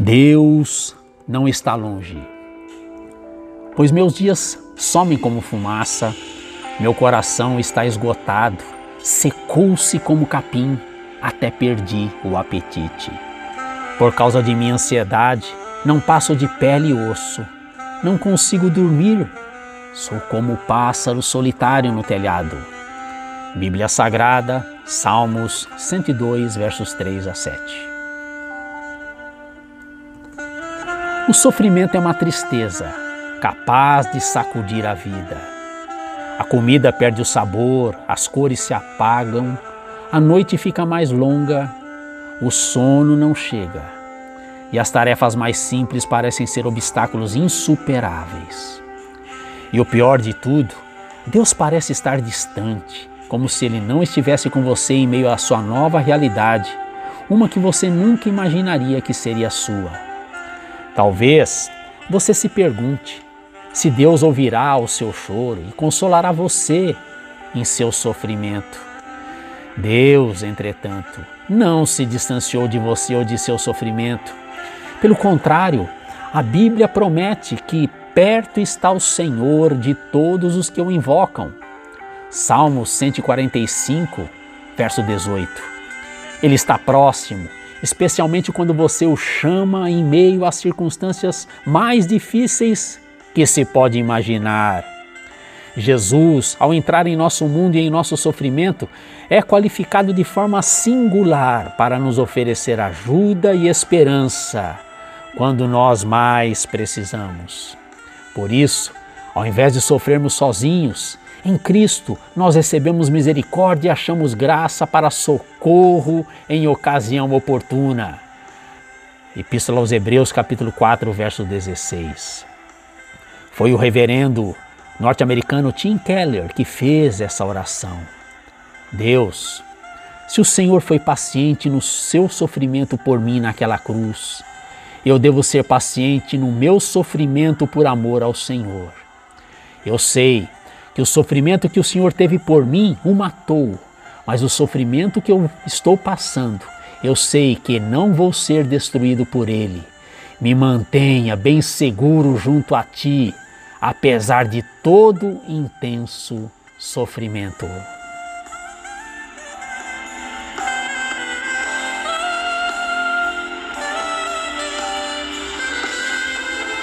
Deus não está longe, pois meus dias somem como fumaça, meu coração está esgotado, secou-se como capim, até perdi o apetite. Por causa de minha ansiedade, não passo de pele e osso, não consigo dormir, sou como o pássaro solitário no telhado. Bíblia Sagrada, Salmos 102, versos 3 a 7. O sofrimento é uma tristeza capaz de sacudir a vida. A comida perde o sabor, as cores se apagam, a noite fica mais longa, o sono não chega e as tarefas mais simples parecem ser obstáculos insuperáveis. E o pior de tudo, Deus parece estar distante, como se Ele não estivesse com você em meio à sua nova realidade, uma que você nunca imaginaria que seria sua. Talvez você se pergunte se Deus ouvirá o seu choro e consolará você em seu sofrimento. Deus, entretanto, não se distanciou de você ou de seu sofrimento. Pelo contrário, a Bíblia promete que perto está o Senhor de todos os que o invocam. Salmo 145, verso 18. Ele está próximo especialmente quando você o chama em meio às circunstâncias mais difíceis que se pode imaginar. Jesus, ao entrar em nosso mundo e em nosso sofrimento, é qualificado de forma singular para nos oferecer ajuda e esperança quando nós mais precisamos. Por isso, ao invés de sofrermos sozinhos, em Cristo, nós recebemos misericórdia e achamos graça para socorro em ocasião oportuna. Epístola aos Hebreus, capítulo 4, verso 16. Foi o reverendo norte-americano Tim Keller que fez essa oração. Deus, se o Senhor foi paciente no seu sofrimento por mim naquela cruz, eu devo ser paciente no meu sofrimento por amor ao Senhor. Eu sei que o sofrimento que o Senhor teve por mim o matou, mas o sofrimento que eu estou passando, eu sei que não vou ser destruído por ele. Me mantenha bem seguro junto a ti, apesar de todo intenso sofrimento.